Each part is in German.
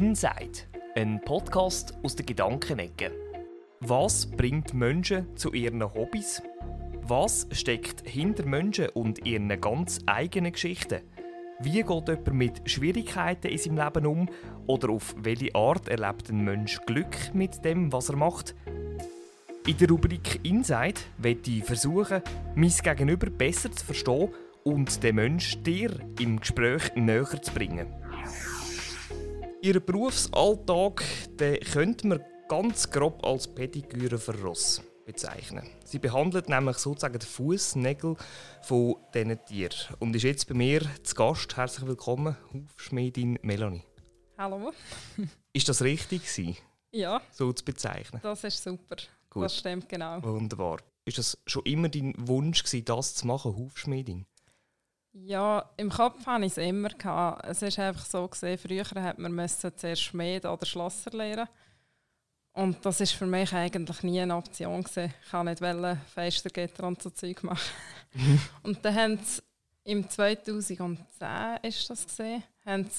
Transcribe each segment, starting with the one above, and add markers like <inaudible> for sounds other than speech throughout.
Inside, ein Podcast aus der Gedankenecke. Was bringt Menschen zu ihren Hobbys? Was steckt hinter Menschen und ihren ganz eigenen Geschichten? Wie geht jemand mit Schwierigkeiten in seinem Leben um? Oder auf welche Art erlebt ein Mensch Glück mit dem, was er macht? In der Rubrik Inside werde ich versuchen, mein Gegenüber besser zu verstehen und den Menschen dir im Gespräch näher zu bringen. Ihren Berufsalltag den könnte man ganz grob als Pediküre für Ross bezeichnen. Sie behandelt nämlich sozusagen die Fußnägel von diesen Tieren. Und ist jetzt bei mir zu Gast. Herzlich willkommen, Hufschmiedin Melanie. Hallo. ist das richtig gewesen, Ja, so zu bezeichnen? das ist super. Gut. Das stimmt genau. Wunderbar. Ist das schon immer dein Wunsch gewesen, das zu machen, Hufschmiedin? Ja, im Kopf hatte ich es immer. Gehabt. Es ist einfach so, gesehen, früher hat man müssen zuerst Schmied oder Schlosser lernen. Und das ist für mich eigentlich nie eine Option. Gewesen. Ich wollte nicht Fenstergitter und so Zeug machen. <laughs> und dann haben sie im 2010 ist das gesehen,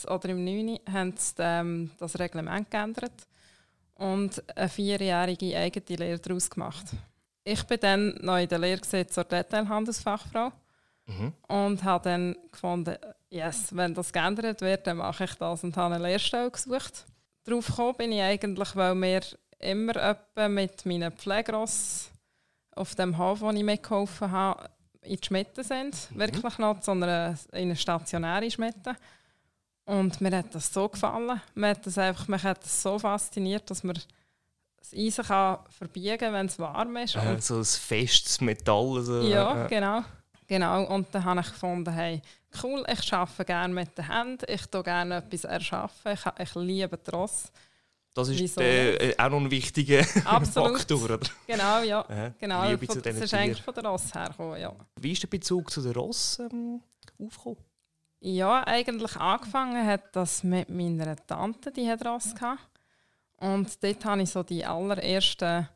oder im 9. haben sie ähm, das Reglement geändert und eine vierjährige eigene Lehre daraus gemacht. Ich bin dann noch in der Lehre zur Detailhandelsfachfrau Mhm. und habe dann gefunden, yes, wenn das geändert wird, dann mache ich das und habe eine Lehrstelle gesucht. Darauf gekommen bin ich eigentlich, weil wir immer mit meinen Pflegeross auf dem Hof, wo ich mitgeholfen habe, in die Schmiede sind. Wirklich noch zu einer, in eine stationäre Schmiede. Und mir hat das so gefallen. Mir hat das, einfach, mich hat das so fasziniert, dass man das Eisen kann verbiegen kann, wenn es warm ist. Und Äh, so ein festes Metall. So, ja, äh, genau. Genau. Und dann habe ich gefunden, hey, cool, ich arbeite gerne mit den Händen, ich tue gerne etwas erschaffen, ich, ich liebe die Ross. Das ist Wieso äh, äh, auch noch ein wichtiger <laughs> Absolut. Faktor. Oder? Genau, ja. <laughs> Äh, Genau, Liebe von, zu das ist eigentlich von der Ross hergekommen, ja. Wie ist der Bezug zu den Ross ähm, aufgekommen? Ja, eigentlich angefangen hat das mit meiner Tante, die hat Ross gehabt. Und dort hatte ich so die allerersten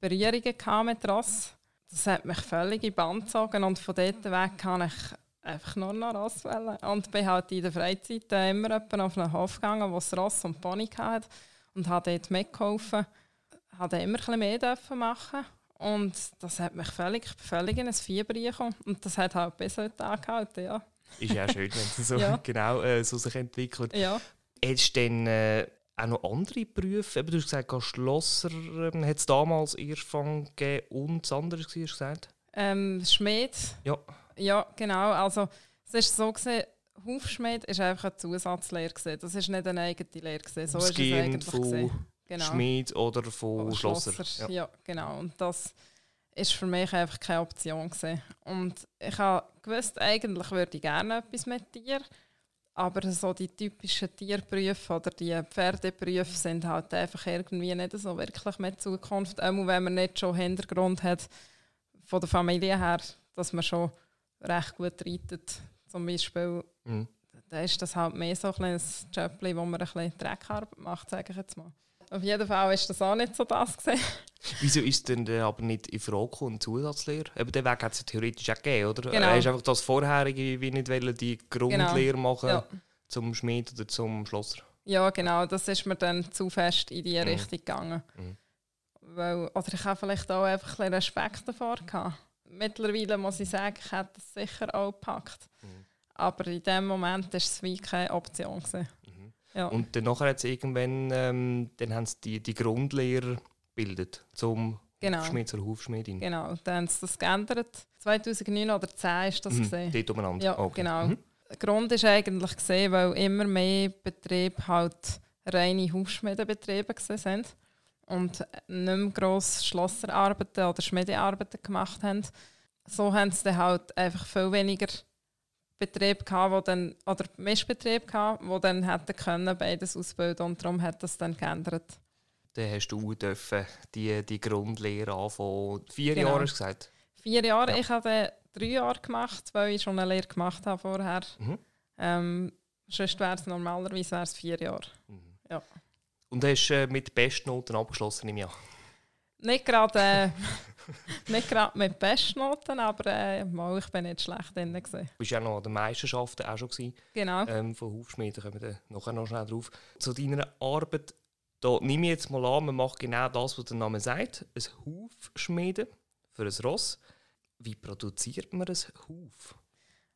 Berührungen mit Ross. Das hat mich völlig in die Band gezogen und von dort weg kann ich einfach nur noch Ross wählen. Und bin halt in der Freizeit immer auf einen Hof gegangen, wo es Ross und Pony hatte und habe dort mitgeholfen. Habe immer ein bisschen mehr dürfen machen und das hat mich völlig, ich völlig in ein Fieber gekommen. Und das hat halt bis heute angehalten, ja. Ist ja auch schön, wenn es so <laughs> Ja. <laughs> genau äh, so sich entwickelt. ja. Hättest du denn äh, auch noch andere Berufe? Eben, du hast gesagt, Schlosser ähm, hat es damals Erfang gegeben und das andere, hast du gesagt? Ähm, Schmied, Ja. ja genau. Also es ist so gesehen, Hufschmied ist einfach eine Zusatzlehre gewesen. Das ist nicht eine eigene Lehre gewesen. So ist es eigentlich von gewesen. Genau. Schmied oder von Oder Schlosser. Schlosser. Ja. Ja. genau. Und das ist für mich einfach keine Option gewesen. Und ich gewusst, eigentlich würde ich gerne etwas mit Tier, aber so die typischen Tierberufe oder die Pferdeberufe sind halt einfach irgendwie nicht so wirklich mit Zukunft. Auch wenn man nicht schon Hintergrund hat von der Familie her, dass man schon recht gut reitet, zum Beispiel. Mhm. Dann ist das halt mehr so ein kleines Jobli, wo man ein bisschen Dreckarbeit macht, sage ich jetzt mal. Auf jeden Fall ist das auch nicht so das <laughs> gewesen. Wieso ist denn der aber nicht in Frage gekommen, Zusatzlehre? Eben den Weg hat es ja theoretisch auch gegeben, oder? Genau. Hast einfach das vorherige wie nicht wollen, die Grundlehre machen Ja. zum Schmied oder zum Schlosser? Ja, genau. Das ist mir dann zu fest in die Mhm. Richtung gegangen. Mhm. Weil, oder ich habe vielleicht auch einfach ein Respekt davor gehabt. Mittlerweile muss ich sagen, ich hätte es sicher auch gepackt. Mhm. Aber in dem Moment war es wie keine Option. Gewesen. Mhm. Ja. Und dann nachher es irgendwann, ähm, dann haben sie die, die Grundlehre gebildet zum Genau. Hufschmied zur Hufschmiedin. genau. Dann haben sie das geändert. 2009 oder 2010 ist das Mhm. gesehen. Dort umeinander. Ja, Okay. genau. Mhm. Der Grund ist eigentlich gesehen, weil immer mehr Betriebe halt reine Hufschmiedenbetriebe sind und nicht mehr gross Schlosserarbeiten oder Schmiedearbeiten gemacht haben. So haben sie dann halt einfach viel weniger Betriebe gehabt, wo dann, oder Mischbetriebe gehabt, die dann hätten können beides ausbilden und darum hat das dann geändert. Dann hast du dürfen die, die Grundlehre anfangen. Vier Genau. Jahre hast du gesagt. Vier Jahre, Ja. ich habe drei Jahre gemacht, weil ich schon eine Lehre gemacht habe vorher. Mhm. Ähm, sonst wäre es normalerweise wär's vier Jahre. Mhm. Ja. Und hast äh, mit Bestnoten abgeschlossen im Jahr. Nicht gerade, äh, <laughs> nicht gerade mit Bestnoten, aber äh, mal, ich bin nicht schlecht drin. Gewesen. Du bist ja noch an den Meisterschaften auch schon gewesen, Genau. ähm, von Hufschmieden, kommen wir nachher noch schnell drauf. Zu deiner Arbeit, da nehme ich jetzt mal an, man macht genau das, was der Name sagt, ein Hufschmieden für ein Ross. Wie produziert man ein Huf?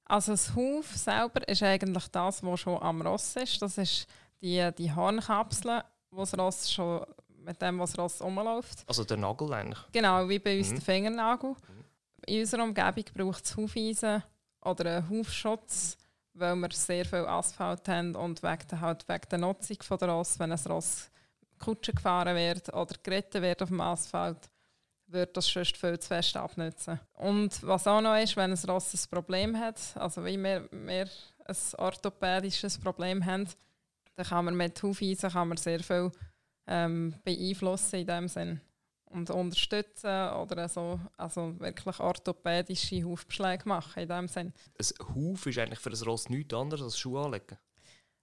Also das Huf selber ist eigentlich das, was schon am Ross ist. Das ist die, die Hornkapsel, wo das Ross schon, mit dem was das Ross rumläuft. Also der Nagel eigentlich. Genau, wie bei uns Mhm. der Fingernagel. In unserer Umgebung braucht es Hufeisen oder einen Hufschutz, weil wir sehr viel Asphalt haben und wegen der, halt wegen der Nutzung von der Ross, wenn ein Ross Kutsche gefahren wird oder geritten wird auf dem Asphalt, wird das sonst viel zu fest abnutzen. Und was auch noch ist, wenn ein Ross ein Problem hat, also wie wir, wir ein orthopädisches Problem haben, dann kann man mit Hufeisen kann man sehr viel ähm, beeinflussen in dem Sinn und unterstützen oder so, also wirklich orthopädische Hufbeschläge machen in dem Sinn. Ein Huf ist eigentlich für ein Ross nichts anderes als Schuhe anlegen.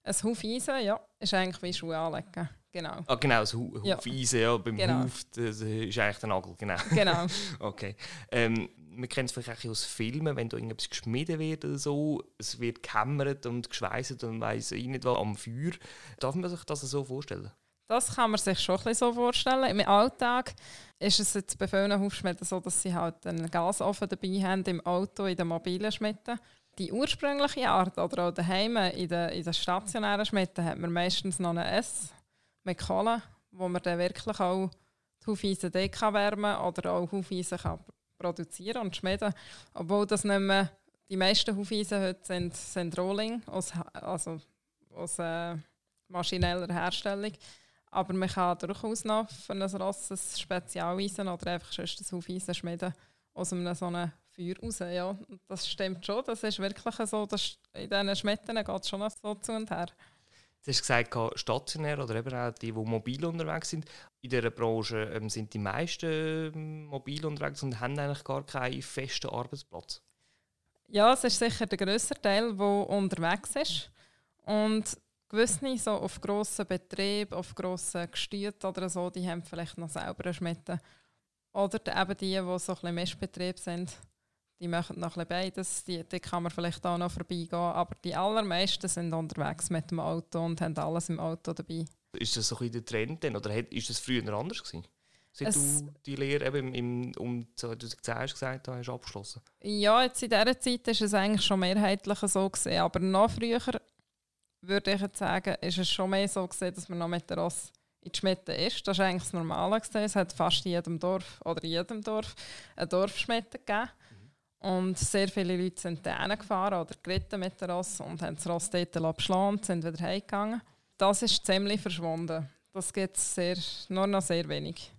Ein Hufeisen, ja, ist eigentlich wie Schuhe anlegen. Genau. Ah, genau, das Hu Ja. Hufeisen, ja, beim Genau. Huf das ist eigentlich der Nagel, genau. Genau. <laughs> Okay. Ähm, man kennt es vielleicht auch aus Filmen, wenn da irgendetwas geschmiedet wird oder so, es wird gehämmert und geschweißt und weiss ich nicht was am Feuer. Darf man sich das so vorstellen? Das kann man sich schon ein bisschen so vorstellen. Im Alltag ist es jetzt bei vielen Hufschmieden so, dass sie halt einen Gasofen dabei haben im Auto, in den mobilen Schmitten. Die ursprüngliche Art oder auch daheim in den, in den stationären Schmitten hat man meistens noch eine S Kohle, wo man dann wirklich auch die Hufeisen kann wärmen oder auch Hufeisen kann produzieren und schmieden. Obwohl das nicht mehr, die meisten Hufeisen heute sind, sind Rolling, aus, also aus äh, maschineller Herstellung. Aber man kann durchaus noch für ein Ross ein Spezialeisen oder einfach sonst ein Hufeisen schmieden aus einem so einem Feuer raus. Ja, das stimmt schon. Das ist wirklich so, dass in diesen Schmetten geht es schon so zu und her. Du hast gesagt, stationär oder eben auch die, die mobil unterwegs sind. In dieser Branche ähm, sind die meisten ähm, mobil unterwegs und haben eigentlich gar keinen festen Arbeitsplatz. Ja, es ist sicher der grösste Teil, der unterwegs ist. Und gewisse so auf grossen Betrieben, auf grossen Gestüten oder so, die haben vielleicht noch selber eine Schmiede. Oder eben die, die so ein bisschen Mischbetrieb sind, die machen noch ein beides. Die, die kann man vielleicht auch noch vorbeigehen. Aber die allermeisten sind unterwegs mit dem Auto und haben alles im Auto dabei. Ist das so ein der Trend denn? Oder ist das früher anders gewesen? Seit Es- du die Lehre eben im, um 2010 hast gesagt hast, abgeschlossen? Ja, jetzt in dieser Zeit ist es eigentlich schon mehrheitlich so gesehen, aber noch früher würde ich jetzt sagen, ist es schon mehr so gesehen, dass man noch mit der Ross in die Schmiede ist. Das ist eigentlich das Normale gesehen. Es hat fast in jedem Dorf oder in jedem Dorf eine Dorfschmiede gegeben. Und sehr viele Leute sind da gefahren oder geritten mit der Ross und haben das Ross dort abgeschlagen und sind wieder heimgegangen. Das ist ziemlich verschwunden. Das gibt es nur noch sehr wenig.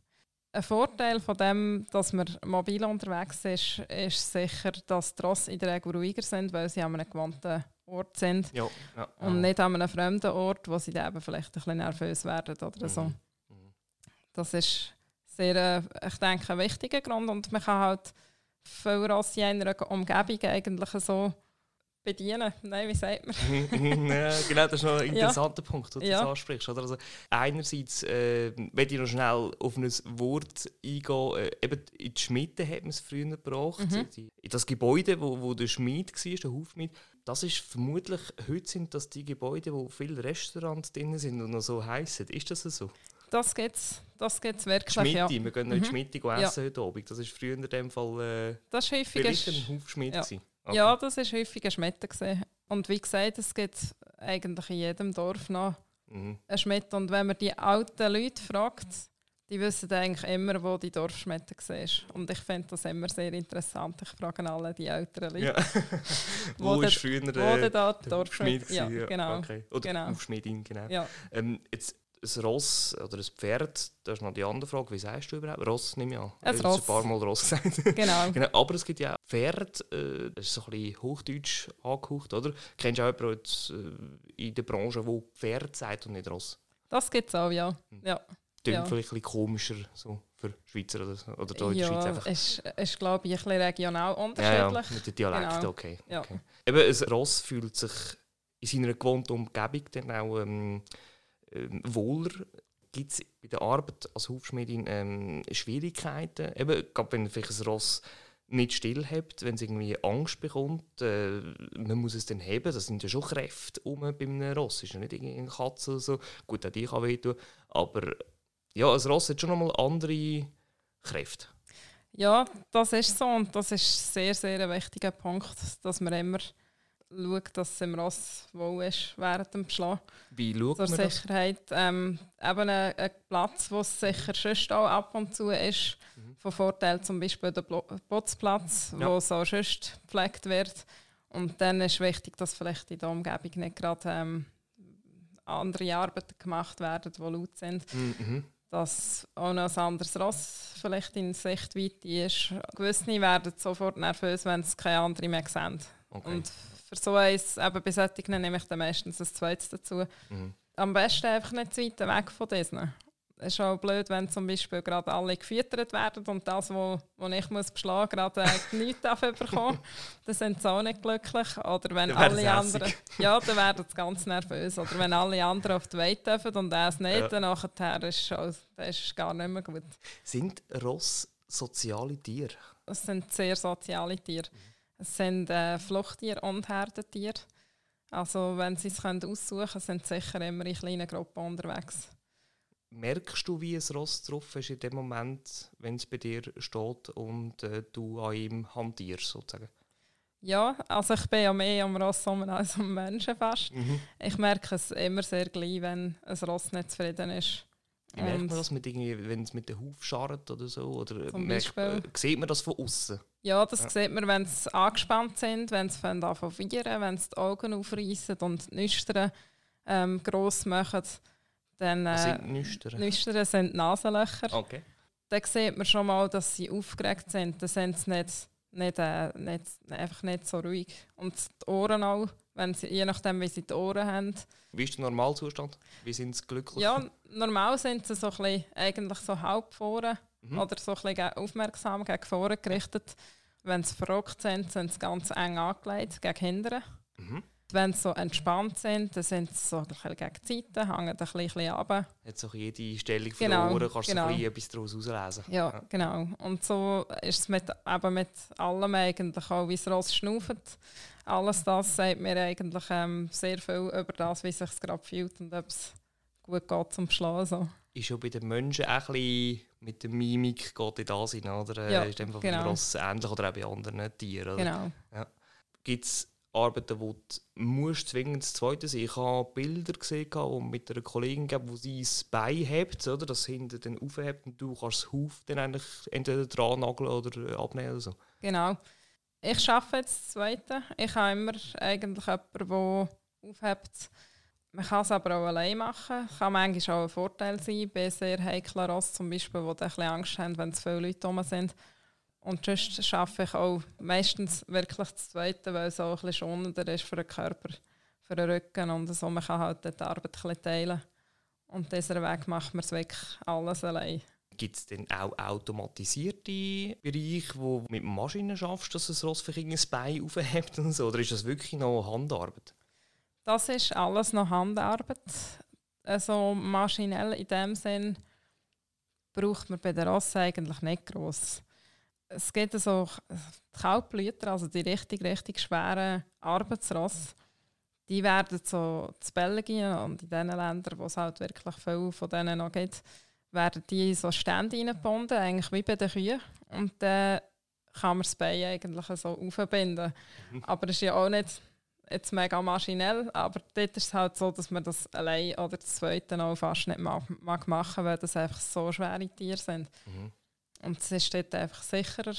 Ein Vorteil von dem, dass man mobil unterwegs ist, ist sicher, dass die Ross in der Regel ruhiger sind, weil sie an einem gewohnten Ort sind Ja. ja. und nicht an einem fremden Ort, wo sie dann eben vielleicht ein bisschen nervös werden oder so. Mhm. Mhm. Das ist sehr, äh, ich denke, ein wichtiger Grund und man kann halt viel Rosse in einer Umgebung eigentlich so bedienen. Nein, wie sagt man? <laughs> ja, genau, das ist noch ein interessanter Punkt, den du Ja. jetzt ansprichst. Oder? Also, einerseits äh, will ich noch schnell auf ein Wort eingehen. Äh, eben in die Schmiede hat man es früher gebracht. Mhm. Die, in das Gebäude, wo, wo der Schmied war, der Hufschmied, das ist vermutlich, heute sind das die Gebäude, wo viele Restaurants drin sind und noch so heißen. Ist das so? Das gibt es das gibt's wirklich. Schmiede, Ja. wir gehen noch in die Mhm. Schmiede Ja. essen heute Abend. Das ist früher in dem Fall äh, Das ist häufig ein Hufschmied. ja. Okay. Ja, das ist häufig ein Schmiede. gewesen. Und wie gesagt, es gibt eigentlich in jedem Dorf noch Mhm. einen Schmied. Und wenn man die alten Leute fragt, die wissen eigentlich immer, wo die Dorfschmiede war. Und ich finde das immer sehr interessant. Ich frage alle die älteren Leute, Ja. <laughs> <laughs> Wo wo der- ist früher wo äh, denn da die der Dorfschmiede Hufschmied Ja, gewesen? genau. Okay. Oder genau. Hufschmiedin, genau. Ja. Ähm, jetzt ein Ross oder ein Pferd, das ist noch die andere Frage, wie sagst du überhaupt? Ross nehme ich an. Ein hast Ross. ein paar Mal Ross gesagt. <laughs> Genau. genau. Aber es gibt ja auch Pferd, äh, das ist so ein bisschen Hochdeutsch angehaucht, oder? Kennst du auch jemanden jetzt, äh, in der Branche, der Pferd sagt und nicht Ross? Das gibt es auch, ja. ja. Klingt Ja. vielleicht ein bisschen komischer so für Schweizer oder, oder da in der ja, Schweiz einfach. ist, ist glaube ich, ein bisschen regional Ja, ja, unterschiedlich. mit den Dialekten, Genau. okay. Ja. okay. Eben, ein Ross fühlt sich in seiner gewohnten Umgebung dann auch ähm, ähm, wohler. Gibt es bei der Arbeit als Hufschmiedin ähm, Schwierigkeiten? Eben, gerade wenn vielleicht ein Ross nicht stillhabt, wenn es irgendwie Angst bekommt, äh, man muss es dann heben, das sind ja schon Kräfte um bei einem Ross, ist ja nicht irgendwie eine Katze oder so, gut, auch die kann wehtun, aber ja, ein Ross hat schon nochmal andere Kräfte. Ja, das ist so und das ist sehr, sehr ein wichtiger Punkt, dass man immer schaut, dass es im Ross wohl ist während dem Beschlag. Wie schaut Zur man Sicherheit. Ähm, eben ein, ein Platz, wo es sicher sonst auch ab und zu ist, Mhm. von Vorteil zum Beispiel der Putzplatz, Ja. wo so sonst gepflegt wird. Und dann ist wichtig, dass vielleicht in der Umgebung nicht gerade ähm, andere Arbeiten gemacht werden, die laut sind. das? Mhm. Dass auch noch ein anderes Ross vielleicht in Sichtweite ist. Gewisse werden sofort nervös, wenn sie keine andere mehr sehen. Okay. Und für so eins, eben bei solchen nehme ich dann meistens ein zweites dazu. Mhm. Am besten einfach nicht zu weit weg von diesen. Es ist auch blöd, wenn zum Beispiel gerade alle gefüttert werden und das, was wo, wo ich muss beschlagen muss, gerade <laughs> äh, nichts dafür bekommen. Dann sind sie auch nicht glücklich. Oder wenn alle anderen... Ja, dann werden sie ganz nervös. Oder wenn alle anderen auf die Weide dürfen und er es nicht, Ja. dann nachher ist es ist es gar nicht mehr gut. Sind Ross soziale Tiere? Es sind sehr soziale Tiere. Es sind äh, Fluchttiere und Herdentiere. Also wenn sie es können aussuchen können, sind sie sicher immer in kleinen Gruppen unterwegs. Merkst du, wie ein Ross drauf ist in dem Moment, wenn es bei dir steht und äh, du an ihm hantierst, sozusagen? Ja, also ich bin ja mehr am Ross als am Menschen fast. Ich merke es immer sehr gleich, wenn ein Ross nicht zufrieden ist. Wie merkt man das, mit irgendwie, wenn es mit dem Huf scharrt oder so? Oder merkt, äh, sieht man das von außen? Ja, das Ja. sieht man, wenn sie angespannt sind, wenn sie anfangen zu viren, wenn sie die Augen aufreißen und die Nüstern ähm, gross machen. Dann, Was äh, sind Nüstern? Nüstern sind Nasenlöcher. Okay. Dann sieht man schon mal, dass sie aufgeregt sind. Dann sind sie nicht, nicht, äh, nicht, einfach nicht so ruhig. Und die Ohren auch, wenn sie, je nachdem, wie sie die Ohren haben. Wie ist der Normalzustand? Wie sind sie glücklich? Ja, normal sind sie so ein bisschen, eigentlich so halb vorne Mhm. oder so ein bisschen aufmerksam gegen vorne gerichtet. Wenn sie verrückt sind, sind sie ganz eng angelegt gegen hinten. Mhm. Wenn sie so entspannt sind, dann sind sie so ein bisschen gegen die Seite, hängen ein bisschen, runter. Hat so jede Stellung von Genau, den Ohren, kannst du genau. so ein bisschen etwas daraus auslesen. Ja, Ja. genau. Und so ist es mit, eben mit allem eigentlich auch, wie es Ross schnauft. Alles das sagt mir eigentlich ähm, sehr viel über das, wie es sich gerade fühlt und ob es gut geht zum Schlafen. Ist ja bei den Menschen auch ein bisschen mit der Mimik geht in das hinein, oder? Ja, ist einfach genau. Ross ähnlich oder auch bei anderen Tieren. Oder? Genau. Gibt es Arbeiten, wo du musst zwingend das Zweite sein Ich habe Bilder gesehen, wo mit einer Kollegin, gab, wo sie das Bein hebt, oder? das hinten dann aufhebt und du kannst das Huf dann eigentlich entweder dran nageln oder abnehmen oder so. Genau. Ich arbeite jetzt das Zweite. Ich habe immer eigentlich jemanden, der aufhebt. Man kann es aber auch allein machen. Kann manchmal auch ein Vorteil sein, bei sehr heiklen Ross zum Beispiel, die ein Angst haben, wenn zu viele Leute rum sind. Und sonst arbeite ich auch meistens wirklich das Zweite, weil es auch ein bisschen schonender ist für den Körper, für den Rücken und so. Man kann halt die Arbeit ein teilen. Und dieser Weg macht man es wirklich alles allein. Gibt es denn auch automatisierte Bereiche, wo mit Maschinen schaffst, dass das Ross vielleicht ein Bein aufhebt und so? Oder ist das wirklich noch Handarbeit? Das ist alles noch Handarbeit. Also maschinell in dem Sinn braucht man bei der Rosse eigentlich nicht gross. Es gibt so die Kaltblüter, also die richtig, richtig schweren Arbeitsrosse, die werden so in Belgien und in den Ländern, wo es halt wirklich viel von denen noch gibt, werden die in so Stände reingebunden, eigentlich wie bei den Kühen. Und dann kann man das Bein eigentlich so aufbinden. Aber es ist ja auch nicht jetzt mega maschinell, aber dort ist es halt so, dass man das allein oder das zweite auch fast nicht mag, mag machen, weil das einfach so schwere Tiere sind. Mhm. Und es ist dort einfach sicherer,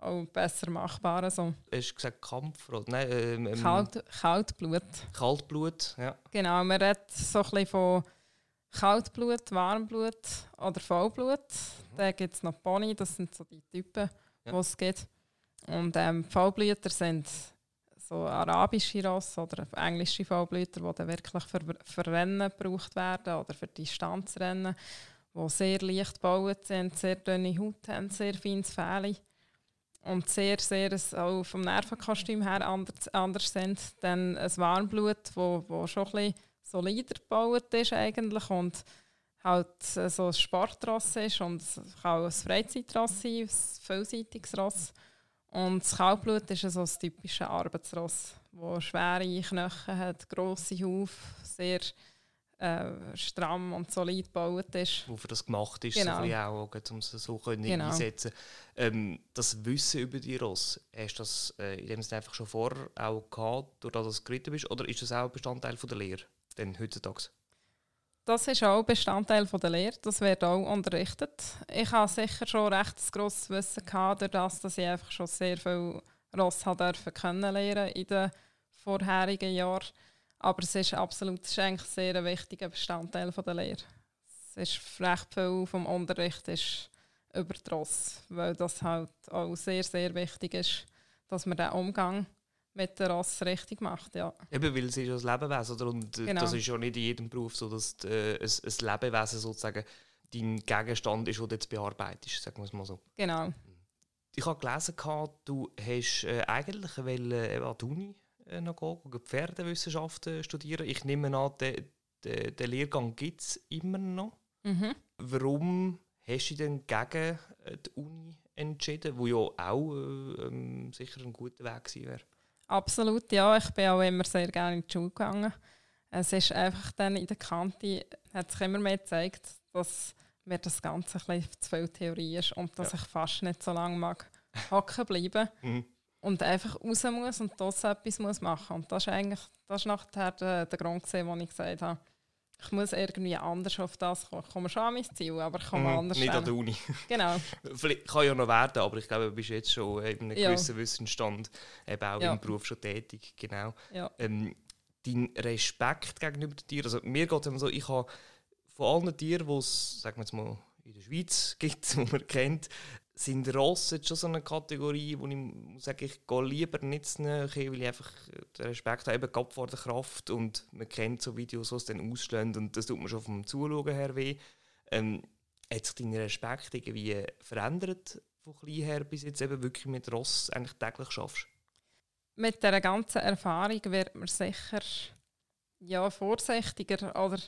auch besser machbar. Also Hast du gesagt Kampf? Oder? Nein, ähm, ähm, Kalt, Kaltblut. Kaltblut, ja. Genau, man redet so ein bisschen von Kaltblut, Warmblut oder Vollblut. Dann gibt es noch Pony, das sind so die Typen, Ja. die es gibt. Und ähm, Vollblüter sind so arabische Rosse oder englische Vollblüter, die dann wirklich für, für Rennen gebraucht werden oder für Distanzrennen, die sehr leicht gebaut sind, sehr dünne Haut haben, sehr feines Fell und sehr, sehr auch vom Nervenkostüm her anders, anders sind. Dann ein Warmblut, wo, wo schon ein bisschen solider gebaut ist eigentlich und halt äh, so ein Sportross ist und es kann auch ein Freizeitross sein, ein vielseitiges Ross. Und das Kaltblut ist so das typische Arbeitsross, das schwere Knochen hat, grosse Haufen, sehr äh, stramm und solid gebaut ist. Wofür das gemacht ist, Genau. so auch, um es so können Genau. einsetzen ähm, Das Wissen über die Ross, hast du das äh, in dem Sinne einfach schon vorher auch gehabt, durch das du geritten bist, oder ist das auch Bestandteil von der Lehre, denn heutzutage? Das ist auch Bestandteil von der Lehre. Das wird auch unterrichtet. Ich habe sicher schon recht grosses Wissen gehabt, durch das, dass ich einfach schon sehr viel Ross dürfen kennenlernen in den vorherigen Jahren. Aber es ist absolut es ist eigentlich sehr wichtiger Bestandteil von der Lehre. Es ist recht viel vom Unterricht ist über die Ross, weil das halt auch sehr, sehr wichtig ist, dass man den Umgang mit der Ross richtig macht. Ja. Eben, weil es ist ja ein Lebewesen, oder? Und äh, Genau. das ist ja nicht in jedem Beruf so, dass äh, ein, ein Lebewesen sozusagen dein Gegenstand ist, den du jetzt bearbeitest, sagen wir es mal so. Genau. Ich habe gelesen, du hast äh, eigentlich wollen, äh, an die Uni äh, noch gehen, gehen Pferdewissenschaften studieren. Ich nehme an, den, den, den Lehrgang gibt es immer noch. Mhm. Warum hast du dich denn gegen äh, die Uni entschieden, wo ja auch äh, ähm, sicher ein guter Weg gewesen wäre? Absolut, ja. Ich bin auch immer sehr gerne in die Schule gegangen. Es ist einfach dann in der Kante, hat sich immer mehr gezeigt, dass mir das Ganze ein bisschen zu viel Theorie ist und dass Ja. ich fast nicht so lange mag hocken bleiben <laughs> Mhm. und einfach raus muss und das etwas muss machen. Und das ist eigentlich das ist nachher der, der Grund, gewesen, wo ich gesagt habe, ich muss irgendwie anders auf das kommen. Ich komme schon an mein Ziel, aber ich komme Mhm, anders Nicht an der Uni. Genau, <laughs> Vielleicht kann ja noch werden, aber ich glaube, du bist jetzt schon in einem Ja. gewissen Wissensstand, eben auch Ja. im Beruf schon tätig. Genau. ja. ähm, dein Respekt gegenüber den Tieren. Also mir geht es immer so, ich habe von allen Tieren, die es, sagen wir jetzt mal, in der Schweiz gibt, <laughs> die man kennt, sind Rosse jetzt schon so eine Kategorie, wo ich sagen, ich gehe lieber nicht zu näher, weil ich einfach den Respekt habe, eben vor der Kraft und man kennt so Videos, die es dann ausschlägt und das tut mir schon vom Zuschauen her weh. Ähm, hat sich dein Respekt irgendwie verändert von klein her bis jetzt eben wirklich mit Ross eigentlich täglich schaffst? mit dieser ganzen Erfahrung wird man sicher ja, vorsichtiger. Oder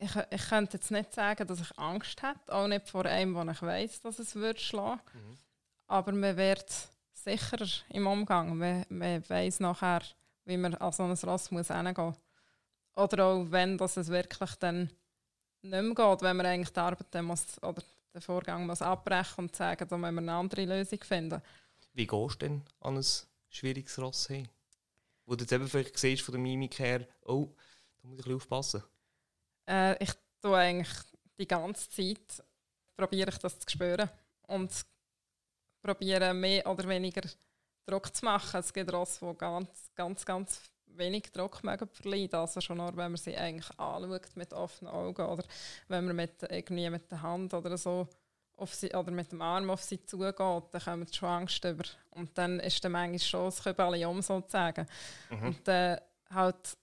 ich, ich könnte jetzt nicht sagen, dass ich Angst hätte, auch nicht vor einem, wo ich weiß, dass es wird schlagen. Mhm. Aber man wird sicherer im Umgang. Man, man weiß nachher, wie man an so ein Ross muss hingehen. Oder auch wenn das es wirklich dann nicht mehr geht, wenn man eigentlich die Arbeit dann muss, oder den Vorgang muss abbrechen und sagen, da müssen wir eine andere Lösung finden. Wie gehst du denn an ein schwieriges Ross hin? Wo du jetzt eben vielleicht siehst von der Mimik her, oh, da muss ich ein bisschen aufpassen. Äh, ich tue eigentlich die ganze Zeit probiere ich das zu spüren und probiere mehr oder weniger Druck zu machen. Es gibt Ross, die ganz, ganz, ganz wenig Druck mögen verleiden. Also schon nur, wenn man sie eigentlich anschaut mit offenen Augen oder wenn man mit, irgendwie mit der Hand oder so auf sie, oder mit dem Arm auf sie zugeht, dann kommen schon Angst über. Und dann ist dann manchmal schon das Kübeli um sozusagen. Mhm. Und dann halt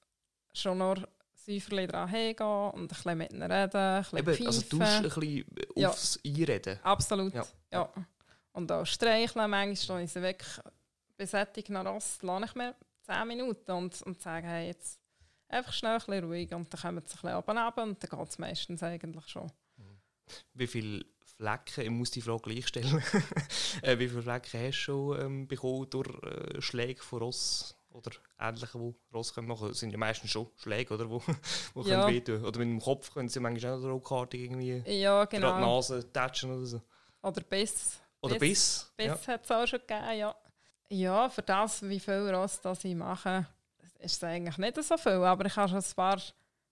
schon nur Säuferli dran hingehen und ein bisschen mit ihnen reden, ein bisschen Eben, also du ein bisschen Ja. aufs Einreden. Absolut, Ja. ja. Und auch streicheln, manchmal stehe ich sie weg besättigt nach Rost, lasse ich mir 10 Minuten und, und sage, hey, jetzt einfach schnell ein bisschen ruhig und dann kommen sie ein bisschen runter und dann geht es meistens eigentlich schon. Wie viele Flecken, ich muss die Frage gleich stellen, <laughs> äh, wie viele Flecken hast du schon ähm, bekommen durch äh, Schläge von Ross oder ähnliche, die Ross können machen? Das sind ja meistens schon Schläge, oder? Wo, <laughs> wo Ja. können wehtun. Oder mit dem Kopf können sie manchmal auch ruckartig irgendwie Ja, genau. die Nase tätschen oder so. Oder Biss. Oder Biss. Biss Ja. hat es auch schon gegeben, ja. Ja, für das, wie viel Rost das ich mache, ist es eigentlich nicht so viel. Aber ich habe schon ein paar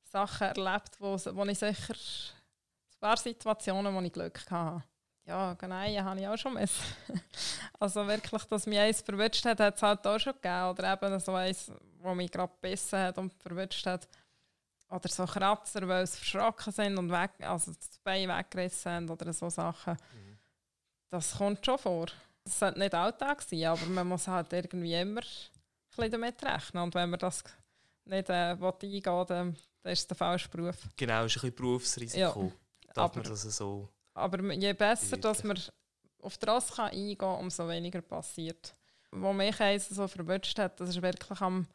Sachen erlebt, wo, wo ich sicher ein paar Situationen, wo ich Glück hatte. Ja, genau, habe ich auch schon miss. <laughs> Also wirklich, dass mich eins verwünscht hat, hat es halt auch schon gegeben. Oder eben so eins, wo mich gerade gebissen hat und verwünscht hat. Oder so Kratzer, weil sie verschrocken sind und weg, also das Bein weggerissen haben oder so Sachen. Das kommt schon vor. Es sollte nicht Alltag sein, aber man muss halt irgendwie immer ein damit rechnen. Und wenn man das nicht äh, eingehen will, dann, dann ist es der falsche Beruf. Genau, ist ein bisschen Berufsrisiko. Darf aber- man das so... Aber je besser, dass man auf die Rasse kann eingehen kann, umso weniger passiert. Wo mich eins so verwünscht hat, das war wirklich am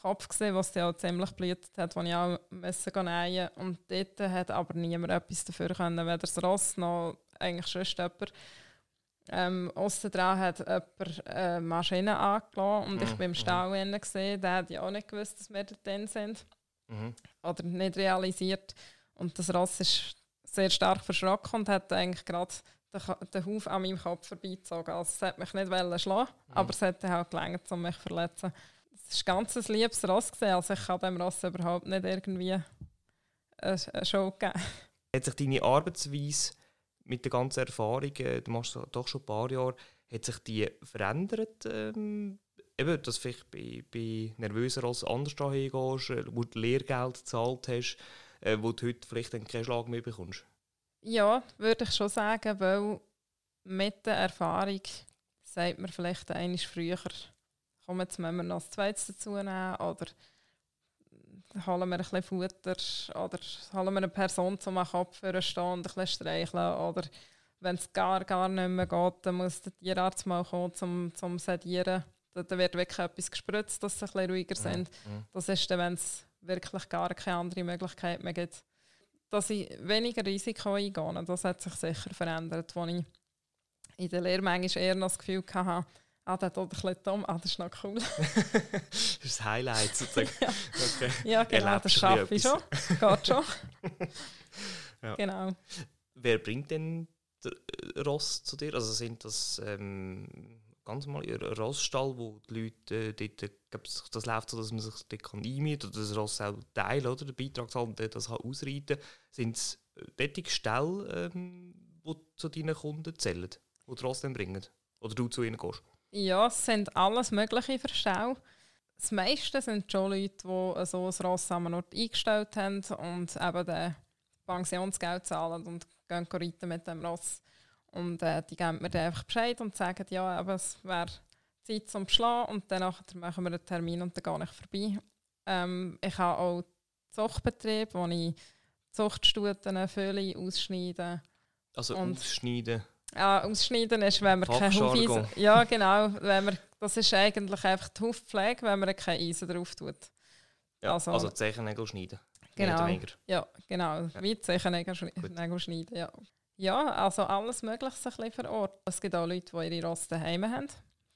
Kopf, gewesen, was ja auch ziemlich blüht hat, wo ich auch müssen gehen Und dort hat aber niemand etwas dafür können, weder das Ross noch eigentlich schon jemand. Ähm, Aussen dran hat jemand eine Maschine angelassen und mhm. ich bin im mhm. Stall gesehen, der hat ja auch nicht gewusst, dass wir dort sind. Mhm. Oder nicht realisiert. Und das Ross ist sehr stark verschrocken und hat eigentlich gerade den, Huf an meinem Kopf vorbeizogen. Also es hat mich nicht schlagen, mhm. aber es hat auch gelangt, um mich zu verletzen. Es war ganz ein liebes Ross. Gewesen. Also ich kann dem Ross überhaupt nicht irgendwie eine, Show geben. <laughs> Hat sich deine Arbeitsweise mit der ganzen Erfahrung, du machst doch schon ein paar Jahre, hat sich die verändert? Ähm, eben, dass du vielleicht bei, bei nervöser als anders dahin gehst, äh, wo du Lehrgeld gezahlt hast, äh, wo du heute vielleicht keinen Schlag mehr bekommst? Ja, würde ich schon sagen, weil mit der Erfahrung sagt man vielleicht einmal früher, komm, jetzt müssen wir noch das Zweites dazu nehmen oder holen wir ein bisschen Futter oder holen wir eine Person zum Kopf für stehen und ein bisschen streicheln oder wenn es gar, gar nicht mehr geht, dann muss der Tierarzt mal kommen zum, zum Sedieren. Dann wird wirklich etwas gespritzt, dass sie ein bisschen ruhiger sind. Mhm. Das ist dann, wenn es wirklich gar keine andere Möglichkeit mehr gibt. Dass ich weniger Risiko eingehe, das hat sich sicher verändert, als ich in der Lehre manchmal eher noch das Gefühl hatte, Ah, der auch ein bisschen dumm. Ah, das ist noch cool. <laughs> das ist das Highlight sozusagen. <laughs> ja. Okay. ja, genau, das schaffe ich schon. Geht schon. <laughs> ja. Genau. Wer bringt denn Ross zu dir? Also sind das ähm, ganz mal ein Rossstall, wo die Leute äh, dort, glaub, das läuft so, dass man sich dort einmieten kann oder das Ross auch teilen, oder? Den Beitrag zahlen und das ausreiten. Sind es dort Ställe, ähm, die zu deinen Kunden zählen, die du Ross dann bringen? Oder du zu ihnen gehst? Ja, es sind alles Mögliche für Stau. Das meiste sind schon Leute, die so ein Ross am Ort eingestellt haben und eben den Pensionsgeld zahlen und gehen reiten mit dem Ross. Und äh, die geben mir dann einfach Bescheid und sagen, ja, aber es wäre Zeit zum Beschlagen und dann machen wir einen Termin und dann gehe ich vorbei. Ähm, ich habe auch Zuchtbetrieb, wo ich Zuchtstuten, Vögel ausschneide. Also ausschneiden? Ja, ausschneiden ist, wenn man kein Hufeisen... Ja, genau. Wenn man, das ist eigentlich einfach die Hufpflege, wenn man kein Eisen drauf tut. Ja, also, also Zechennägel schneiden. Genau. Ja, genau. Ja. Wie Zechennägel schneiden, ja. Ja, also alles Mögliche ein vor Ort. Es gibt auch Leute, die ihre Ross daheim haben.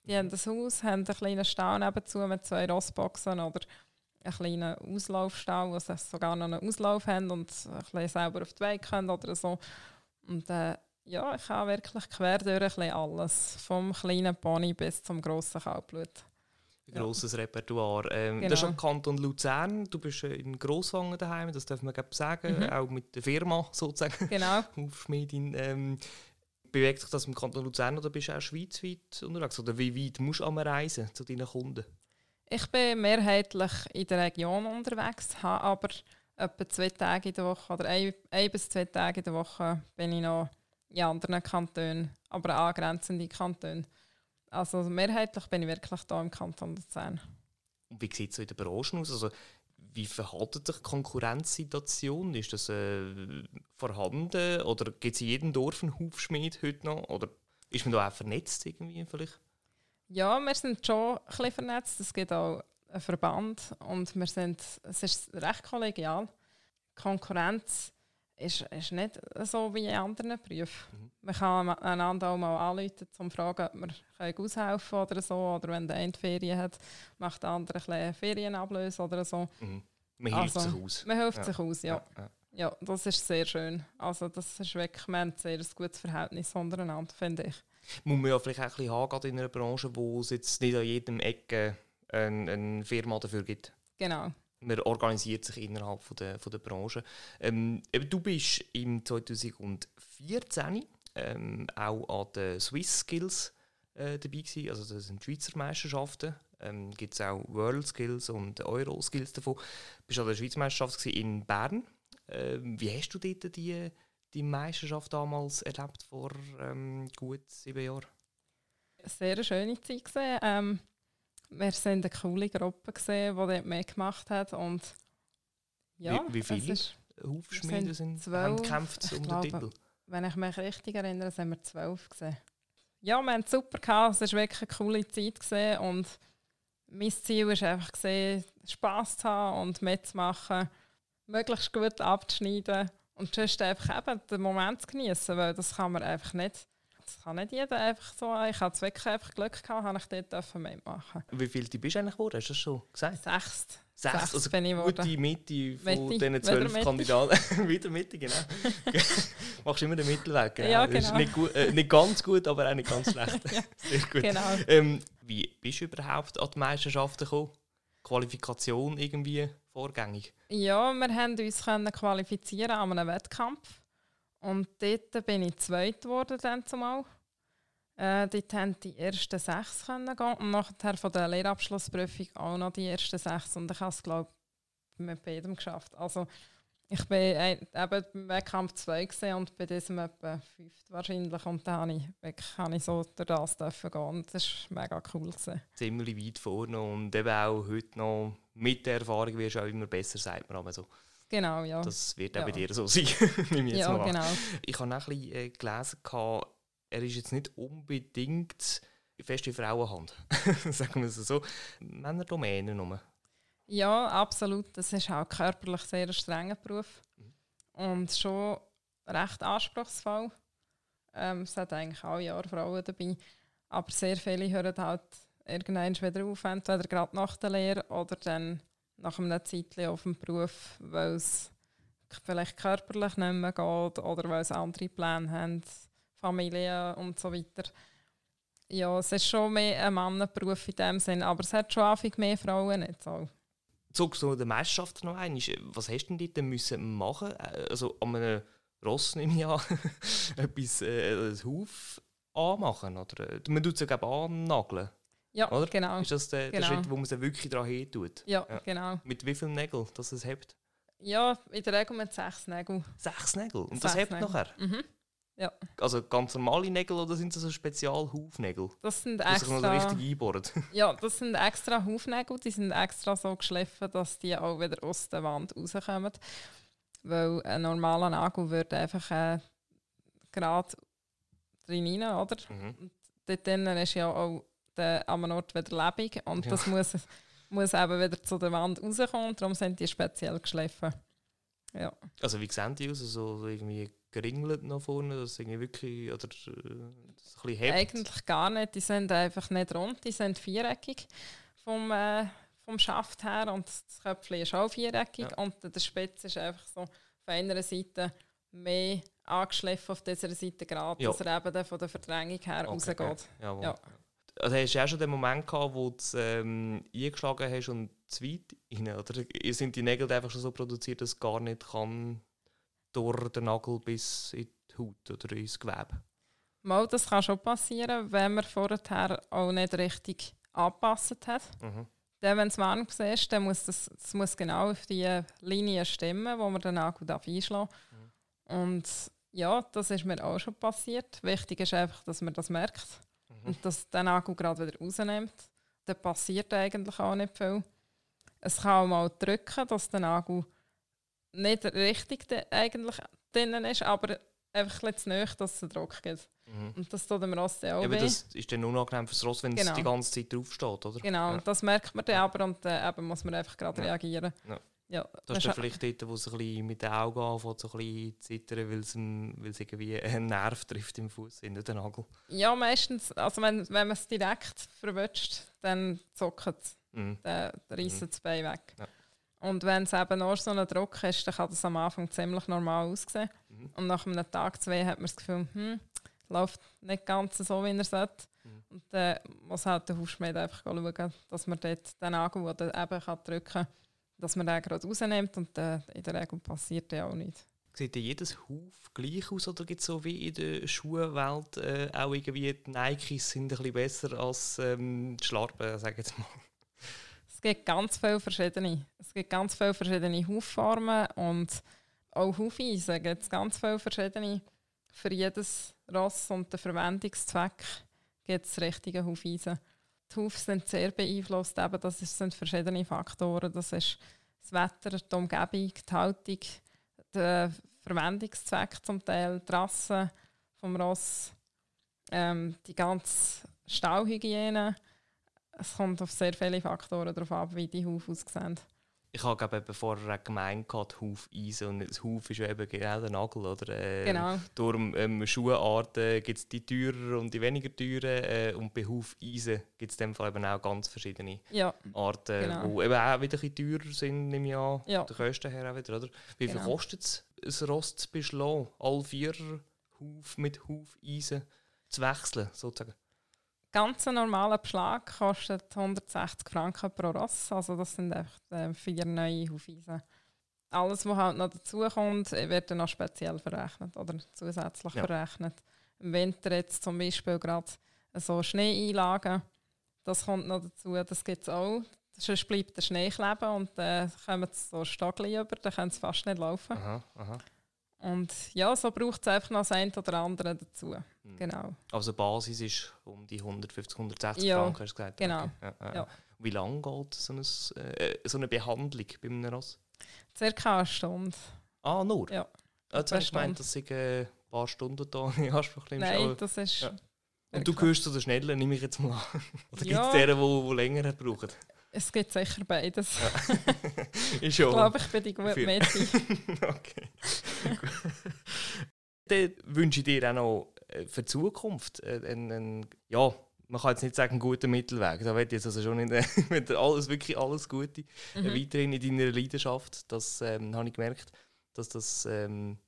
Die haben das Haus, haben einen kleinen Stall nebenzu mit zwei Rossboxen oder einen kleinen Auslaufstall, wo sie sogar noch einen Auslauf haben und ein bisschen selber auf die Weg können oder so. Und äh, ja, ich habe wirklich quer durch ein alles. Vom kleinen Pony bis zum grossen Kalbblut. Ein grosses. Repertoire. Ähm, genau. Das ist am Kanton Luzern. Du bist äh, in Grosswangen daheim, das darf man sagen. Mhm. Auch mit der Firma <laughs> sozusagen. Genau. <laughs> Hufschmiedin. Ähm, bewegt sich das im Kanton Luzern oder bist du auch schweizweit unterwegs? Oder wie weit musst du reisen zu deinen Kunden? Ich bin mehrheitlich in der Region unterwegs, habe aber etwa zwei Tage in der Woche oder ein, ein bis zwei Tage in der Woche bin ich noch in anderen Kantonen, aber angrenzende Kantone. Also mehrheitlich bin ich wirklich hier im Kanton Luzern. Und wie sieht es so in der Branche aus? Also, wie verhält sich die Konkurrenzsituation? Ist das äh, vorhanden oder gibt es in jedem Dorf einen Hufschmied heute noch? Oder ist man da auch vernetzt irgendwie vielleicht? Ja, wir sind schon ein bisschen vernetzt. Es gibt auch einen Verband und wir sind, es ist recht kollegial. Konkurrenz ist, ist nicht so wie in anderen Berufen. Mhm. Man kann einander auch mal anrufen, um zu fragen, ob man aushelfen kann oder so. Oder wenn der eine Ferien hat, macht der andere ein Ferien ablösen oder so. Mhm. Man hilft also, sich aus. Man hilft ja. sich aus, ja. Ja, ja. ja. das ist sehr schön. Also das ist wirklich, hat ein sehr gutes Verhältnis untereinander, finde ich. Muss man ja vielleicht auch ein bisschen haben, in einer Branche, wo es jetzt nicht an jedem Ecke eine, eine Firma dafür gibt. Genau man organisiert sich innerhalb von der, von der Branche. Ähm, du bist im 2014 ähm, auch an den Swiss Skills äh, dabei gewesen. Also das sind Schweizer Meisterschaften. Ähm, Gibt es auch World Skills und Euro Skills davon. Du bist an der Schweizer Meisterschaft in Bern. Ähm, wie hast du dort die, die Meisterschaft damals erlebt, vor ähm, gut sieben Jahren? Sehr schöne Zeit. Gewesen. Ähm, wir sind eine coole Gruppe, gesehen, die dort mitgemacht hat. Und ja, wie, wie viele Hufschmiede sind, sind zwölf, haben gekämpft um glaube, den Titel? Wenn ich mich richtig erinnere, sind wir zwölf gesehen. Ja, wir haben es super gehabt. Es war wirklich eine coole Zeit gesehen und mein Ziel ist einfach gesehen, Spass zu haben und mitzumachen, möglichst gut abzuschneiden und sonst einfach eben den Moment zu genießen, weil das kann man einfach nicht. Das kann nicht jeder einfach so. Ich hatte wirklich einfach Glück gehabt, habe ich dort mitmachen. Wie viel du bist eigentlich geworden? Hast du das schon gesagt? Sechst. Sechs, Sechs also bin ich gute geworden. Mitte von Mitte, diesen zwölf Mitte. Kandidaten. <laughs> wieder Mitte, genau. <laughs> Machst immer den Mittelweg. Genau. Ja, Das ist genau. nicht, gut, äh, nicht ganz gut, aber auch nicht ganz <laughs> schlecht. Sehr gut. Genau. Ähm, wie bist du überhaupt an die Meisterschaften gekommen? Qualifikation irgendwie vorgängig? Ja, wir haben uns können qualifizieren an einem Wettkampf. Und dort bin ich zweit geworden dann zumal. Äh, dort haben die ersten sechs können gehen und nachher von der Lehrabschlussprüfung auch noch die ersten sechs. Und ich habe es, glaube ich, mit beidem geschafft. Also ich bin eben beim Wettkampf zwei gesehen und bei diesem etwa fünft wahrscheinlich. Und dann habe ich, wirklich, habe ich so durch das gehen. Und das war mega cool. Gewesen. Ziemlich weit vorne und eben auch heute noch mit der Erfahrung wirst du auch immer besser, sagt man aber so. Genau, ja. Das wird auch Ja. bei dir so <laughs> sein. nehme ich jetzt ja, mal an. genau. Ich habe auch ein bisschen äh, gelesen, er ist jetzt nicht unbedingt fest in Frauenhand. <laughs> Sagen wir es so. Männerdomäne nur. Ja, absolut. Das ist auch körperlich sehr ein strenger Beruf. Und schon recht anspruchsvoll. Ähm, es hat eigentlich alle Jahre Frauen dabei. Aber sehr viele hören halt irgendwann wieder auf, entweder gerade nach der Lehre oder dann nach einer Zeit auf dem Beruf, weil es vielleicht körperlich nicht mehr geht oder weil sie andere Pläne haben, Familie und so weiter. Ja, es ist schon mehr ein Mannenberuf in dem Sinn, aber es hat schon anfangs mehr Frauen nicht so. Zurück zu der Meisterschaft noch einmal. Was hast du denn dort müssen machen? Äh, Also an einem Ross nehme ich an, etwas, äh, ein Huf anmachen? Oder? äh, Man tut es ja annageln. Ja, Oder? genau. Ist das der, der Genau. Schritt, wo man es wirklich daran hin tut? Ja, Ja. genau. Mit wie vielen Nägeln dass es hebt? Ja, in der Regel mit sechs Nägeln. Sechs Nägel. Und das Sechs hebt Nägel. nachher? Mhm. Also ganz normale Nägel oder sind das so Spezialhufnägel? Das sind Die sich noch extra, richtig einbohren? <laughs> ja, das sind extra Hufnägel, die sind extra so geschliffen, dass die auch wieder aus der Wand rauskommen. Weil ein normaler Nagel würde einfach äh, gerade drin rein, oder? mhm. Dort drinnen ist ja auch der, am Ort wieder lebendig und Ja. das muss, muss eben wieder zu der Wand rauskommen, darum sind die speziell geschliffen. Ja. Also wie sehen die aus? So, so irgendwie geringelt nach vorne, dass es irgendwie wirklich oder äh, das ein bisschen hebt? Eigentlich gar nicht. Die sind einfach nicht rund, die sind viereckig vom, äh, vom Schaft her und das Köpfchen ist auch viereckig Ja. und der Spitz ist einfach so auf einer Seite mehr angeschliffen, auf dieser Seite gerade, Ja. dass er eben von der Verdrängung her Okay, rausgeht. Ja. Also hast du auch schon den Moment gehabt, wo du es ähm, eingeschlagen hast und zu weit rein? Oder sind die Nägel einfach schon so produziert, dass es gar nicht kann durch den Nagel bis in die Haut oder ins Gewebe? Mal, das kann schon passieren, wenn man vorher auch nicht richtig angepasst hat. Mhm. Dann, wenn es warm ist, dann muss das, das muss genau auf die Linie stimmen, wo man den Nagel einschlagen darf. Und ja, das ist mir auch schon passiert. Wichtig ist einfach, dass man das merkt Mhm. Und dass der Nagel gerade wieder rausnimmt. Dann passiert eigentlich auch nicht viel. Es kann auch mal drücken, dass der Nagel nicht richtig eigentlich drinnen ist, aber einfach ein bisschen zu nahe, dass es einen Druck gibt. Mhm. Und das tut dem Rost dann auch Eben, weh. das ist dann unangenehm fürs Ross, wenn es Genau. die ganze Zeit draufsteht, oder? Genau, Ja. das merkt man dann aber und dann eben muss man einfach gerade Ja. reagieren. Ja. Ja, Das ist dann vielleicht dort, wo es ein bisschen mit den Augen anfängt, so ein bisschen zittern, weil es, ein, weil es irgendwie einen Nerv trifft im Fuß, in den Nagel. Ja, meistens, also wenn, wenn man es direkt verwünscht, dann zuckt es, Mhm. dann reißt das Bein weg. Ja. Und wenn es eben nur so ein Druck ist, dann kann das am Anfang ziemlich normal aussehen. Mhm. Und nach einem Tag, zwei hat man das Gefühl, hm, läuft nicht ganz so, wie er sollte. Mhm. Und dann muss halt der Hufschmied einfach schauen, dass man dort den Nagel, den eben kann drücken kann, dass man den gerade rausnimmt und dann in der Regel passiert ja auch nichts. Sieht denn jedes Huf gleich aus oder gibt es so wie in der Schuhwelt äh, auch irgendwie die Nikes sind ein bisschen besser als ähm, die Schlarpen, sage ich jetzt mal. Es gibt ganz viele verschiedene. Es gibt ganz viele verschiedene Hufformen und auch Hufeisen gibt es ganz viele verschiedene. Für jedes Ross und den Verwendungszweck gibt es richtige Hufeisen. Die Hufe sind sehr beeinflusst, eben das sind verschiedene Faktoren. Das ist das Wetter, die Umgebung, die Haltung, der Verwendungszweck zum Teil, die Rasse vom Ross, ähm, die ganze Stallhygiene, es kommt auf sehr viele Faktoren darauf ab, wie die Hufe aussehen. Ich habe eben vorher gemeint, Huf Eisen und das Huf ist ja eben genau der Nagel. Oder? Äh, genau. Darum ähm, Schuharten gibt es die teurer und die weniger teuren äh, und bei Huf Eisen gibt es in dem Fall eben auch ganz verschiedene ja, Arten, genau. die eben auch wieder ein bisschen teurer sind im Jahr, ja. der Kosten her auch wieder. Oder? Wie viel genau. kostet es, ein Rost zu beschlagen, all vier Huf mit Huf Eisen zu wechseln, sozusagen? Ganz normaler Beschlag kostet 160 Franken pro Ross. Also das sind einfach äh, vier neue Hufeisen. Alles, was halt noch dazukommt, wird dann noch speziell verrechnet oder zusätzlich ja. verrechnet. Im Winter jetzt zum Beispiel gerade so Schneeeinlagen. Das kommt noch dazu, das gibt es auch. Sonst bleibt der Schnee kleben und dann kommen so Stockli über, dann können sie fast nicht laufen. Aha, aha. Und ja, so braucht es einfach noch das eine oder andere dazu. Mhm. Genau. Also Basis ist um die 150, 160 ja, Franken, hast du gesagt? Genau. Okay. Ja, ja. Ja. Wie lange geht so, ein, äh, so eine Behandlung bei einem Ross? Circa eine Stunde. Ah, nur? Ja. Jetzt hast du gemeint, dass ich ein paar Stunden da <laughs> in Anspruch nimmst. Nein, das ist... Und du gehörst zu den Schnellen, nehme ich jetzt mal an. <laughs> Oder gibt es deren, die länger brauchen? Es gibt sicher beides. Ja. <laughs> Ich glaube, ich bin die gute Mädchen. okay. <laughs> Dann wünsche ich dir auch noch äh, für die Zukunft einen, einen, ja, man kann jetzt nicht sagen, einen guten Mittelweg. Da wird jetzt also schon in, <laughs> mit alles, wirklich alles Gute mhm. weiterhin in deiner Leidenschaft. Das ähm, habe ich gemerkt, dass das ähm,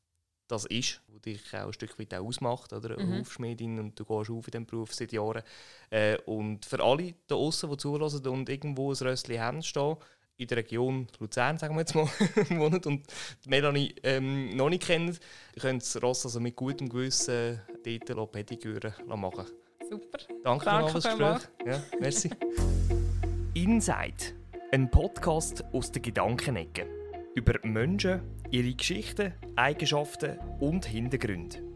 das ist, was dich auch ein Stück weit auch ausmacht, oder? Mhm. Hufschmiedin und du gehst auf in diesem Beruf seit Jahren. Äh, und für alle da außen, die zulassen und irgendwo ein Röstchen haben stehen, in der Region Luzern, sagen wir jetzt mal, <laughs> wohnen und Melanie ähm, noch nicht kennen, können das Ross also mit gutem Gewissen dort Pediküre machen Super. Danke, Danke für das Gespräch. Ja, merci. Inside, ein Podcast aus der Gedankenecke über Menschen, ihre Geschichten, Eigenschaften und Hintergründe.